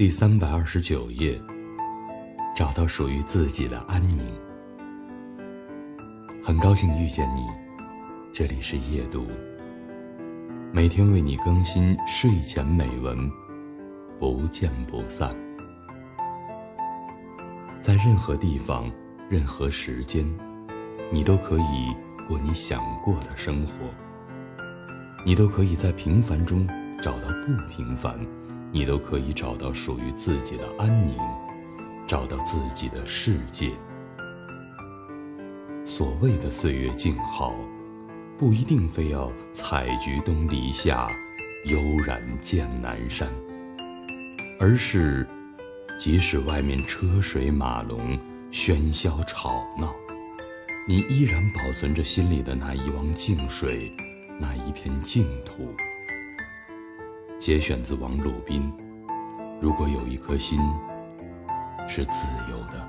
第三百二十九页，找到属于自己的安宁。很高兴遇见你，这里是夜读，每天为你更新睡前美文，不见不散。在任何地方、任何时间，你都可以过你想过的生活，你都可以在平凡中找到不平凡。你都可以找到属于自己的安宁，找到自己的世界。所谓的岁月静好，不一定非要采菊东篱下，悠然见南山，而是，即使外面车水马龙、喧嚣吵闹，你依然保存着心里的那一汪静水，那一片净土。节选自王鲁宾。如果有一颗心是自由的